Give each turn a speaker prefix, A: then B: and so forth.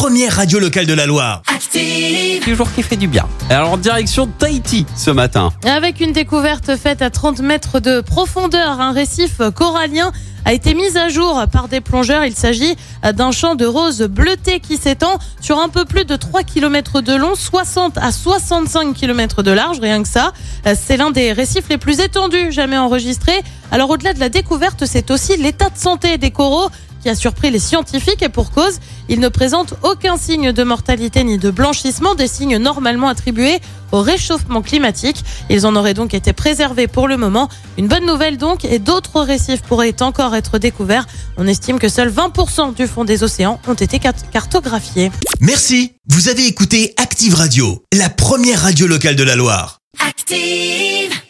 A: première radio locale de la Loire.
B: Active.
C: Toujours qui fait du bien. Alors, direction Tahiti ce matin.
D: Avec une découverte faite à 30 mètres de profondeur, un récif corallien a été mis à jour par des plongeurs. Il s'agit d'un champ de roses bleutées qui s'étend sur un peu plus de 3 km de long, 60 à 65 km de large, rien que ça. C'est l'un des récifs les plus étendus jamais enregistrés. Alors au-delà de la découverte, c'est aussi l'état de santé des coraux qui a surpris les scientifiques et pour cause, ils ne présentent aucun signe de mortalité ni de blanchissement, des signes normalement attribués au réchauffement climatique. Ils en auraient donc été préservés pour le moment. Une bonne nouvelle donc, et d'autres récifs pourraient encore être découverts. On estime que seuls 20% du fond des océans ont été cartographiés.
A: Merci, vous avez écouté Active Radio, la première radio locale de la Loire.
B: Active.